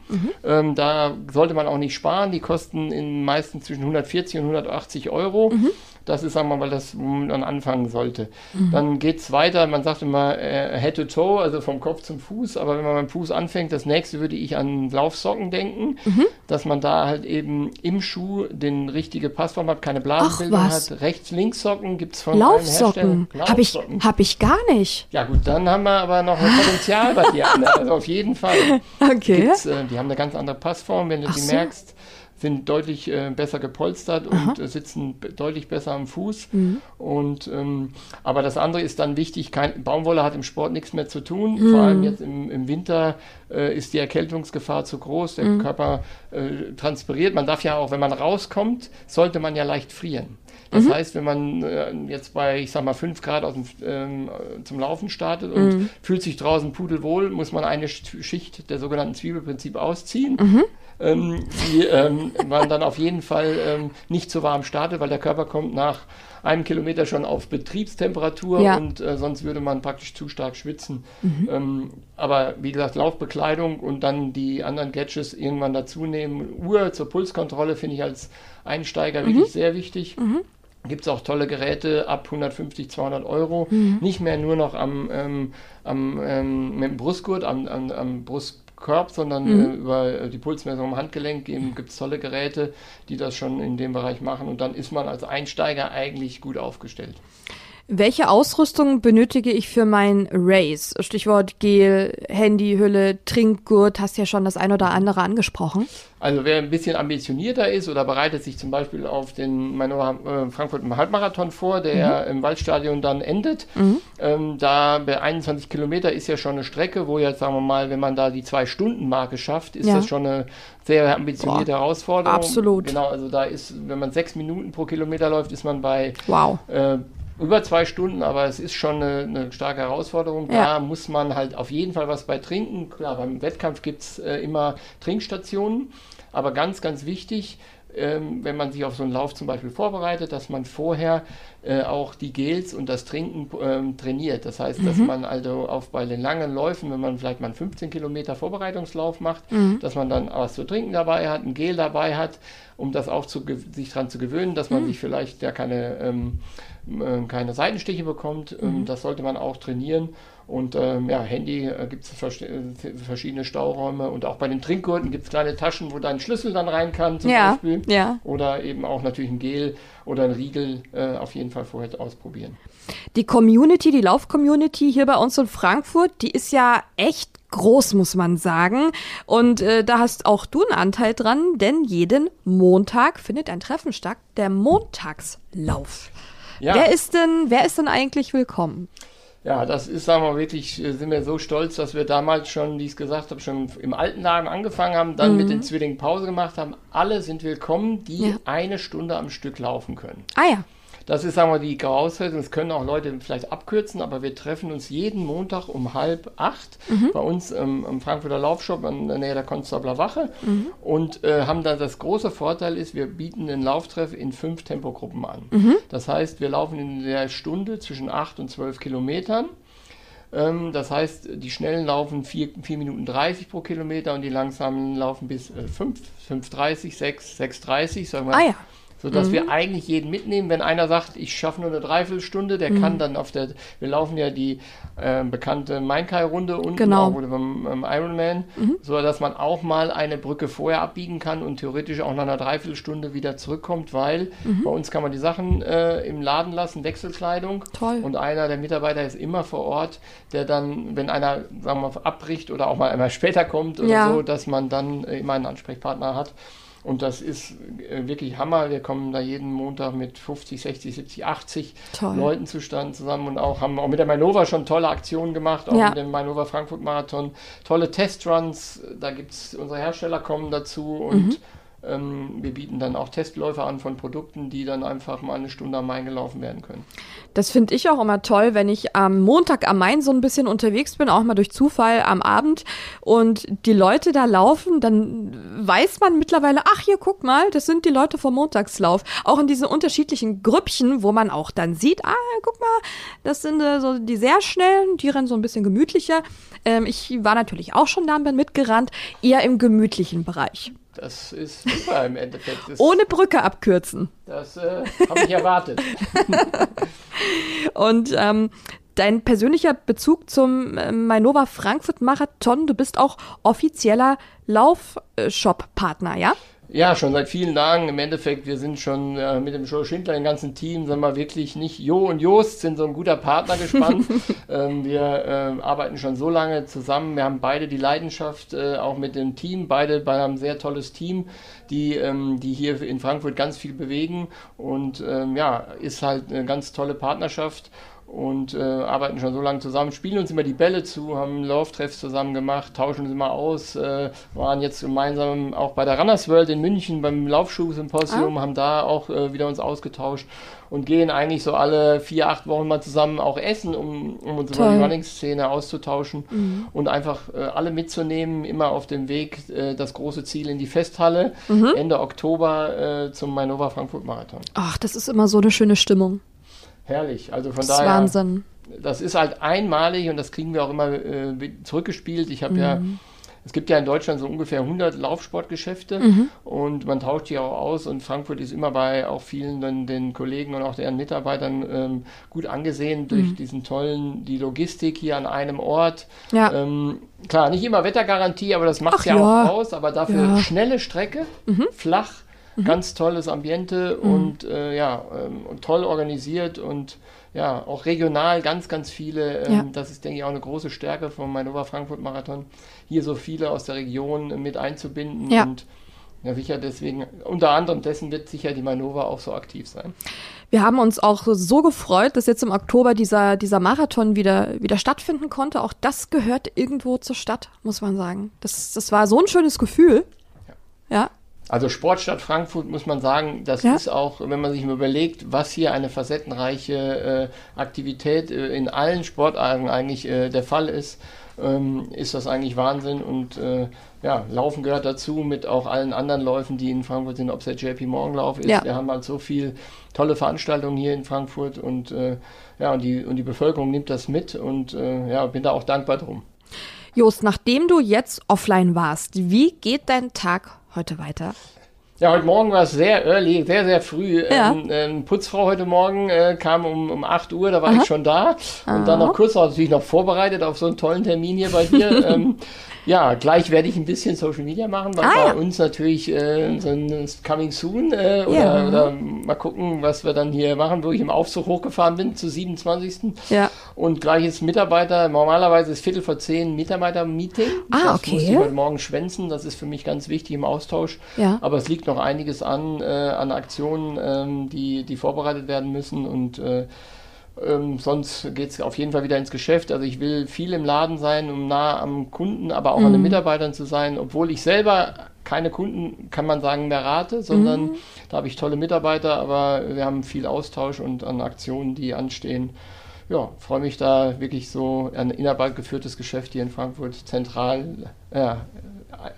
Ähm, da sollte man auch nicht sparen. Die kosten in meistens zwischen 140 und 180 Euro. Mhm. Das ist, sagen wir mal, das, wo man anfangen sollte. Dann geht's weiter. Man sagt immer äh, Head to Toe, also vom Kopf zum Fuß. Aber wenn man beim Fuß anfängt, das nächste würde ich an Laufsocken denken, Mhm. dass man da halt eben im Schuh den richtige Passform hat, keine Blasenbildung hat. Rechts-Links-Socken gibt's von allen Laufsocken. Habe ich, hab ich gar nicht. Ja gut, dann haben wir aber noch ein Potenzial bei dir. Also auf jeden Fall. Okay. Äh, die haben eine ganz andere Passform, wenn du Ach die so. merkst, sind deutlich äh, besser gepolstert und äh, sitzen deutlich besser am Fuß. Mhm. Und ähm, aber das andere ist dann wichtig, kein, Baumwolle hat im Sport nichts mehr zu tun. Mhm. Vor allem jetzt im, im Winter äh, ist die Erkältungsgefahr zu groß, der Mhm. Körper äh, transpiriert. Man darf ja auch, wenn man rauskommt, sollte man ja leicht frieren. Das Mhm. heißt, wenn man äh, jetzt bei, ich sag mal, 5 Grad aus dem, ähm, äh, zum Laufen startet und Mhm. fühlt sich draußen pudelwohl, muss man eine Sch- Schicht der sogenannten Zwiebelprinzip ausziehen, Mhm. Ähm, die ähm, man dann auf jeden Fall ähm, nicht zu warm startet, weil der Körper kommt nach einem Kilometer schon auf Betriebstemperatur Ja. und äh, sonst würde man praktisch zu stark schwitzen. Ähm, aber wie gesagt, Laufbekleidung und dann die anderen Gadgets irgendwann dazu nehmen. Uhr zur Pulskontrolle finde ich als Einsteiger wirklich sehr wichtig. Gibt es auch tolle Geräte ab 150, 200 Euro. Nicht mehr nur noch am, ähm, am ähm, mit dem Brustgurt, am, am, am Brustkorb, sondern äh, über äh, die Pulsmessung am Handgelenk gibt es tolle Geräte, die das schon in dem Bereich machen. Und dann ist man als Einsteiger eigentlich gut aufgestellt. Welche Ausrüstung benötige ich für mein Race? Stichwort Gel, Handyhülle, Trinkgurt, hast ja schon das ein oder andere angesprochen. Also wer ein bisschen ambitionierter ist oder bereitet sich zum Beispiel auf den Manor äh, Frankfurt im Halbmarathon vor, der im Waldstadion dann endet. Ähm, da bei 21 Kilometer ist ja schon eine Strecke, wo jetzt sagen wir mal, wenn man da die zwei Stunden Marke schafft, ist Ja. das schon eine sehr ambitionierte Herausforderung. absolut. Genau, also da ist, wenn man sechs Minuten pro Kilometer läuft, ist man bei Wow. äh, über zwei Stunden, aber es ist schon eine, eine starke Herausforderung. Ja. Da muss man halt auf jeden Fall was bei trinken. Klar, beim Wettkampf gibt es äh, immer Trinkstationen, aber ganz, ganz wichtig, ähm, wenn man sich auf so einen Lauf zum Beispiel vorbereitet, dass man vorher äh, auch die Gels und das Trinken ähm, trainiert. Das heißt, dass man also auf bei den langen Läufen, wenn man vielleicht mal einen 15 Kilometer Vorbereitungslauf macht, dass man dann was zu trinken dabei hat, ein Gel dabei hat, um das auch zu, sich daran zu gewöhnen, dass man sich vielleicht ja keine, ähm, äh, keine Seitenstiche bekommt. Ähm, das sollte man auch trainieren. Und ähm, ja, Handy äh, gibt es vers äh, verschiedene Stauräume und auch bei den Trinkgurten gibt es kleine Taschen, wo dein Schlüssel dann rein kann zum Ja, Beispiel. ja. Oder eben auch natürlich ein Gel oder ein Riegel äh, auf jeden Fall vorher ausprobieren. Die Community, die Lauf-Community hier bei uns in Frankfurt, die ist ja echt groß, muss man sagen. Und äh, da hast auch du einen Anteil dran, denn jeden Montag findet ein Treffen statt, der Montagslauf. Ja. Wer ist denn, wer ist denn eigentlich willkommen? Ja, das ist, sagen wir wirklich, äh, sind wir so stolz, dass wir damals schon, wie ich es gesagt habe, schon im alten Laden angefangen haben, dann mit den Zwillingen Pause gemacht haben. Alle sind willkommen, die Ja. eine Stunde am Stück laufen können. Ah ja. Das ist, sagen wir, die Voraussetzung. Das können auch Leute vielleicht abkürzen, aber wir treffen uns jeden Montag um halb acht bei uns ähm, im Frankfurter Laufshop in der Nähe der Konstabler Wache und äh, haben da das große Vorteil ist, wir bieten den Lauftreff in fünf Tempogruppen an. Das heißt, wir laufen in der Stunde zwischen acht und zwölf Kilometern. Ähm, das heißt, die Schnellen laufen 4, 4 Minuten 30 pro Kilometer und die Langsamen laufen bis äh, 5, 5,30, 6, 6,30, sagen wir. Ah ja. Sodass wir eigentlich jeden mitnehmen. Wenn einer sagt, ich schaffe nur eine Dreiviertelstunde, der kann dann auf der, wir laufen ja die äh, bekannte Mainkai-Runde unten, Genau. auch oder beim, beim Ironman, so dass man auch mal eine Brücke vorher abbiegen kann und theoretisch auch nach einer Dreiviertelstunde wieder zurückkommt, weil bei uns kann man die Sachen äh, im Laden lassen, Wechselkleidung. Toll. Und einer der Mitarbeiter ist immer vor Ort, der dann, wenn einer, sagen wir mal, abbricht oder auch mal einmal später kommt oder Ja. so, dass man dann äh, immer einen Ansprechpartner hat. Und das ist äh, wirklich Hammer. Wir kommen da jeden Montag mit 50, 60, 70, 80 Toll. Leuten zustand zusammen und auch haben auch mit der Mainova schon tolle Aktionen gemacht, auch Ja. mit dem Mainova Frankfurt Marathon. Tolle Testruns, da gibt es, unsere Hersteller kommen dazu und Mhm. Ähm, wir bieten dann auch Testläufe an von Produkten, die dann einfach mal eine Stunde am Main gelaufen werden können. Das finde ich auch immer toll, wenn ich am Montag am Main so ein bisschen unterwegs bin, auch mal durch Zufall am Abend und die Leute da laufen, dann weiß man mittlerweile, ach hier, guck mal, das sind die Leute vom Montagslauf. Auch in diesen unterschiedlichen Grüppchen, wo man auch dann sieht, ah, guck mal, das sind äh, so die sehr schnellen, die rennen so ein bisschen gemütlicher. Ähm, ich war natürlich auch schon da und bin mitgerannt, eher im gemütlichen Bereich. Das ist super im Endeffekt. Ohne Brücke abkürzen. das äh, habe ich erwartet. Und ähm, dein persönlicher Bezug zum äh, Mainova Frankfurt Marathon, du bist auch offizieller Laufshop-Partner, ja? Ja, schon seit vielen Tagen. Im Endeffekt, wir sind schon äh, mit dem Joe Schindler, dem ganzen Team, sagen wir wirklich nicht Jo und Jost sind so ein guter Partner gespannt. ähm, wir äh, arbeiten schon so lange zusammen. Wir haben beide die Leidenschaft, äh, auch mit dem Team. Beide, beide haben ein sehr tolles Team, die, ähm, die hier in Frankfurt ganz viel bewegen. Und ähm, ja, ist halt eine ganz tolle Partnerschaft und äh, arbeiten schon so lange zusammen, spielen uns immer die Bälle zu, haben Lauftreffs zusammen gemacht, tauschen uns immer aus, äh, waren jetzt gemeinsam auch bei der Runners World in München beim Laufschuh-Symposium, haben da auch äh, wieder uns ausgetauscht und gehen eigentlich so alle vier, acht Wochen mal zusammen auch essen, um, um uns über die Running-Szene auszutauschen und einfach äh, alle mitzunehmen, immer auf dem Weg äh, das große Ziel in die Festhalle, Ende Oktober äh, zum Mainova Frankfurt Marathon. Ach, das ist immer so eine schöne Stimmung. Herrlich, also von Das ist daher Wahnsinn. das ist halt einmalig und das kriegen wir auch immer äh, zurückgespielt. Ich habe ja, Mhm. es gibt ja in Deutschland so ungefähr 100 Laufsportgeschäfte Mhm. und man tauscht die auch aus und Frankfurt ist immer bei auch vielen dann den Kollegen und auch deren Mitarbeitern ähm, gut angesehen durch Mhm. diesen tollen, die Logistik hier an einem Ort. Ja. Ähm, klar, nicht immer Wettergarantie, aber das macht Ach ja, ja. auch aus, aber dafür Ja. Mhm. schnelle Strecke, flach, ganz tolles Ambiente und äh, ja, ähm, und toll organisiert und ja, auch regional ganz, ganz viele. Ähm, Ja. Das ist, denke ich, auch eine große Stärke vom Mainova Frankfurt Marathon, hier so viele aus der Region mit einzubinden Ja. und ja, sicher deswegen, unter anderem dessen wird sicher die Mainova auch so aktiv sein. Wir haben uns auch so gefreut, dass jetzt im Oktober dieser, dieser Marathon wieder, wieder stattfinden konnte. Auch das gehört irgendwo zur Stadt, muss man sagen. Das, das war so ein schönes Gefühl. Ja. Also Sportstadt Frankfurt muss man sagen, das ja? ist auch, wenn man sich mal überlegt, was hier eine facettenreiche äh, Aktivität äh, in allen Sportarten eigentlich äh, der Fall ist, ähm, ist das eigentlich Wahnsinn und äh, ja, Laufen gehört dazu mit auch allen anderen Läufen, die in Frankfurt sind, ob es der JP Morgan Lauf ist. Ja. Wir haben halt so viel tolle Veranstaltungen hier in Frankfurt und äh, ja, und die, und die Bevölkerung nimmt das mit und äh, ja, bin da auch dankbar drum. Jost, nachdem du jetzt offline warst, wie geht dein Tag heute weiter? Ja, heute Morgen war es sehr early, sehr, sehr früh. Ja. Ähm, ähm, Putzfrau heute Morgen äh, kam um, um 8 Uhr, da war Aha. ich schon da. Und Aha. dann noch kurz, natürlich noch vorbereitet auf so einen tollen Termin hier bei dir. ähm, ja, gleich werde ich ein bisschen Social Media machen, was ah, bei ja. uns natürlich äh, so ein Coming Soon äh, oder, ja. oder, mal gucken, was wir dann hier machen, wo ich im Aufzug hochgefahren bin zu 27. Ja. Und gleich ist Mitarbeiter, normalerweise ist Viertel vor zehn Mitarbeiter-Meeting. Ah, okay. Das muss ich heute Morgen schwänzen, das ist für mich ganz wichtig im Austausch. Ja. Aber es liegt noch einiges an, äh, an Aktionen, ähm, die, die vorbereitet werden müssen und äh, ähm, sonst geht es auf jeden Fall wieder ins Geschäft. Also ich will viel im Laden sein, um nah am Kunden, aber auch mhm. an den mhm. Mitarbeitern zu sein, obwohl ich selber keine Kunden, kann man sagen, mehr rate, sondern mhm. da habe ich tolle Mitarbeiter, aber wir haben viel Austausch und an Aktionen, die anstehen. Ja, freue mich da wirklich so ein innerhalb geführtes Geschäft hier in Frankfurt zentral ja,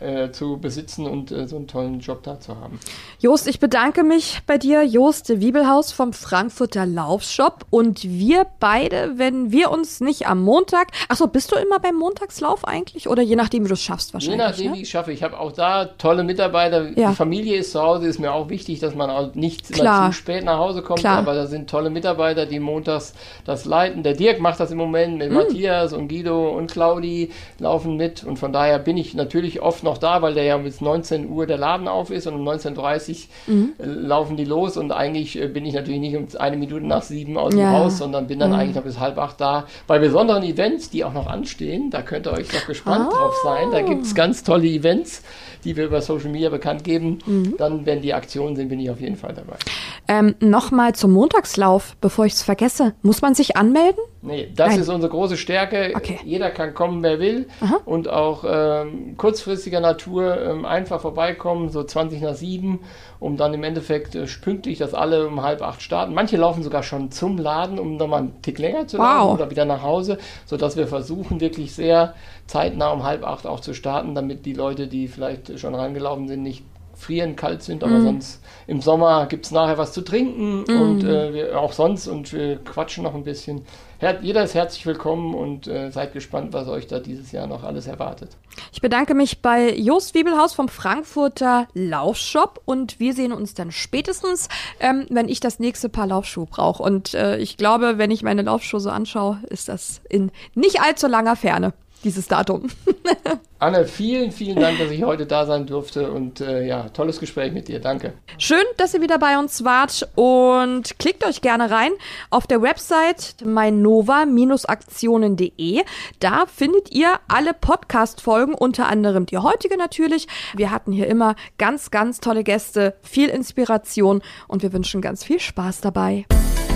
äh, zu besitzen und äh, so einen tollen Job da zu haben. Jost, ich bedanke mich bei dir, Jost Wiebelhaus vom Frankfurter Laufshop. Und wir beide, wenn wir uns nicht am Montag, achso, bist du immer beim Montagslauf eigentlich? Oder je nachdem, wie du es schaffst wahrscheinlich? Je nachdem, ja? wie ich es schaffe. Ich habe auch da tolle Mitarbeiter. Ja. Die Familie ist zu Hause, ist mir auch wichtig, dass man auch nicht zu spät nach Hause kommt. Klar. Aber da sind tolle Mitarbeiter, die montags das leiten. Der Dirk macht das im Moment mit mhm. Matthias und Guido und Claudi laufen mit. Und von daher bin ich natürlich oft noch da, weil der ja bis 19 Uhr der Laden auf ist und um 19.30 Uhr mhm. laufen die los und eigentlich äh, bin ich natürlich nicht um eine Minute nach sieben aus dem ja. Haus, sondern bin dann mhm. eigentlich noch bis halb acht da. Bei besonderen Events, die auch noch anstehen, da könnt ihr euch doch gespannt oh. drauf sein. Da gibt es ganz tolle Events, die wir über Social Media bekannt geben. Mhm. Dann, wenn die Aktionen sind, bin ich auf jeden Fall dabei. Ähm, Nochmal zum Montagslauf, bevor ich es vergesse. Muss man sich anmelden? Nee, das Nein. ist unsere große Stärke. Okay. Jeder kann kommen, wer will. Aha. Und auch ähm, kurzfristiger Natur ähm, einfach vorbeikommen, so 20 nach 7, um dann im Endeffekt äh, pünktlich, dass alle um halb acht starten. Manche laufen sogar schon zum Laden, um nochmal einen Tick länger zu laufen wow. oder wieder nach Hause, sodass wir versuchen, wirklich sehr zeitnah um halb acht auch zu starten, damit die Leute, die vielleicht schon reingelaufen sind, nicht frieren, kalt sind, aber mm. sonst im Sommer gibt es nachher was zu trinken mm. und äh, wir, auch sonst und wir quatschen noch ein bisschen. Her jeder ist herzlich willkommen und äh, seid gespannt, was euch da dieses Jahr noch alles erwartet. Ich bedanke mich bei Jost Wiebelhaus vom Frankfurter Laufshop und wir sehen uns dann spätestens, ähm, wenn ich das nächste Paar Laufschuhe brauche. Und äh, ich glaube, wenn ich meine Laufschuhe so anschaue, ist das in nicht allzu langer Ferne dieses Datum. Anne, vielen, vielen Dank, dass ich heute da sein durfte und äh, ja, tolles Gespräch mit dir. Danke. Schön, dass ihr wieder bei uns wart und klickt euch gerne rein auf der Website meinova-aktionen.de. Da findet ihr alle Podcast-Folgen, unter anderem die heutige natürlich. Wir hatten hier immer ganz, ganz tolle Gäste, viel Inspiration und wir wünschen ganz viel Spaß dabei.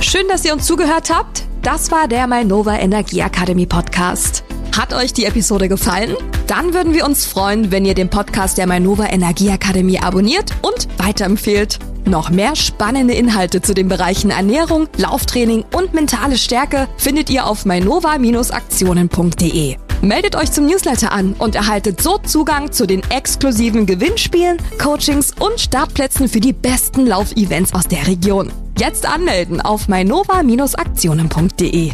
Schön, dass ihr uns zugehört habt. Das war der Mainova Energie Academy Podcast. Hat euch die Episode gefallen? Dann würden wir uns freuen, wenn ihr den Podcast der Mainova Energieakademie abonniert und weiterempfehlt. Noch mehr spannende Inhalte zu den Bereichen Ernährung, Lauftraining und mentale Stärke findet ihr auf mainova-aktionen.de. Meldet euch zum Newsletter an und erhaltet so Zugang zu den exklusiven Gewinnspielen, Coachings und Startplätzen für die besten Laufevents aus der Region. Jetzt anmelden auf mainova-aktionen.de.